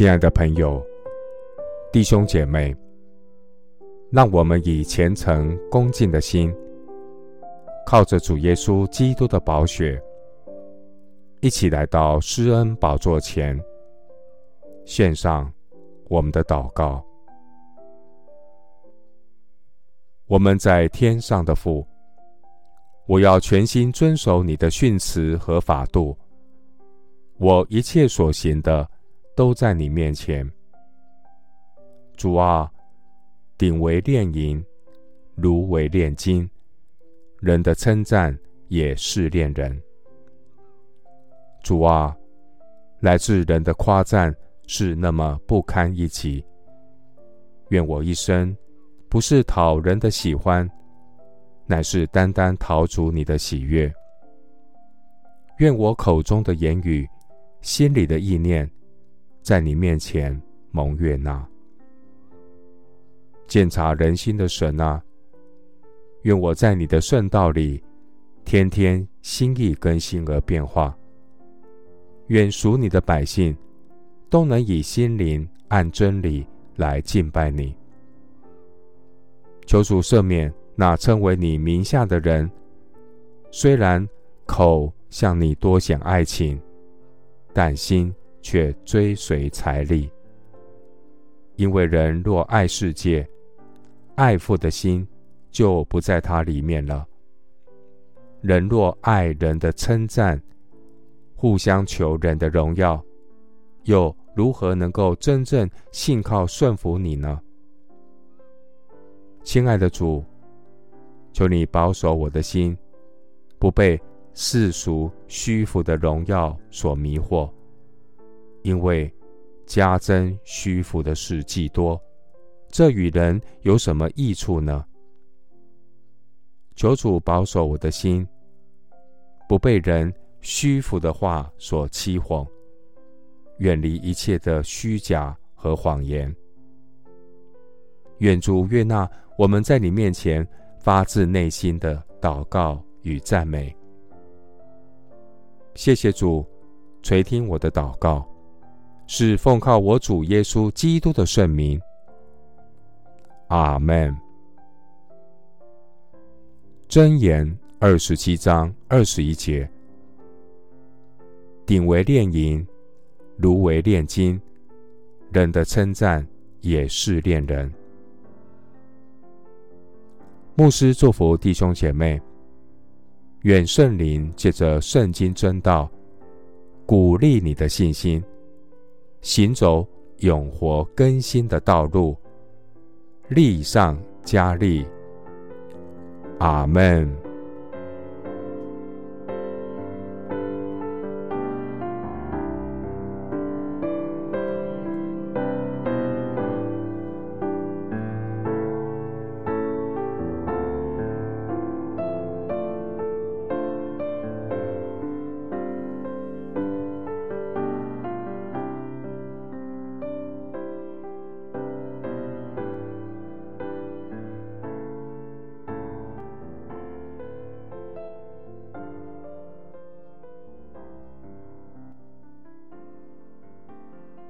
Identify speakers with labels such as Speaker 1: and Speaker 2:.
Speaker 1: 亲爱的朋友、弟兄姐妹，让我们以虔诚恭敬的心，靠着主耶稣基督的宝血，一起来到施恩宝座前，献上我们的祷告。我们在天上的父，我要全心遵守你的训词和法度，我一切所行的，都在你面前，主啊，鼎为炼银，炉为炼金，人的称赞也是炼人。主啊，来自人的夸赞是那么不堪一击。愿我一生不是讨人的喜欢，乃是单单讨主你的喜悦。愿我口中的言语，心里的意念。在你面前蒙悦纳，鉴察人心的神啊，愿我在你的圣道里，天天心意更新而变化。愿属你的百姓都能以心灵按真理来敬拜你。求主赦免那称为你名下的人，虽然口向你多显爱情，但心。却追随财力，因为人若爱世界，爱父的心就不在他里面了。人若爱人的称赞，互相求人的荣耀，又如何能够真正信靠顺服你呢？亲爱的主，求你保守我的心，不被世俗虚浮的荣耀所迷惑。因为加增虚浮的事既多，这与人有什么益处呢？求主保守我的心，不被人虚浮的话所欺哄，远离一切的虚假和谎言。愿主悦纳我们在你面前发自内心的祷告与赞美。谢谢主垂听我的祷告。是奉靠我主耶稣基督的圣名，阿门。箴言二十七章二十一节：鼎为炼银，炉为炼金，人的称赞也是炼人。牧师祝福弟兄姐妹，愿圣灵借着圣经真道，鼓励你的信心。行走永活更新的道路，力上加力。阿门。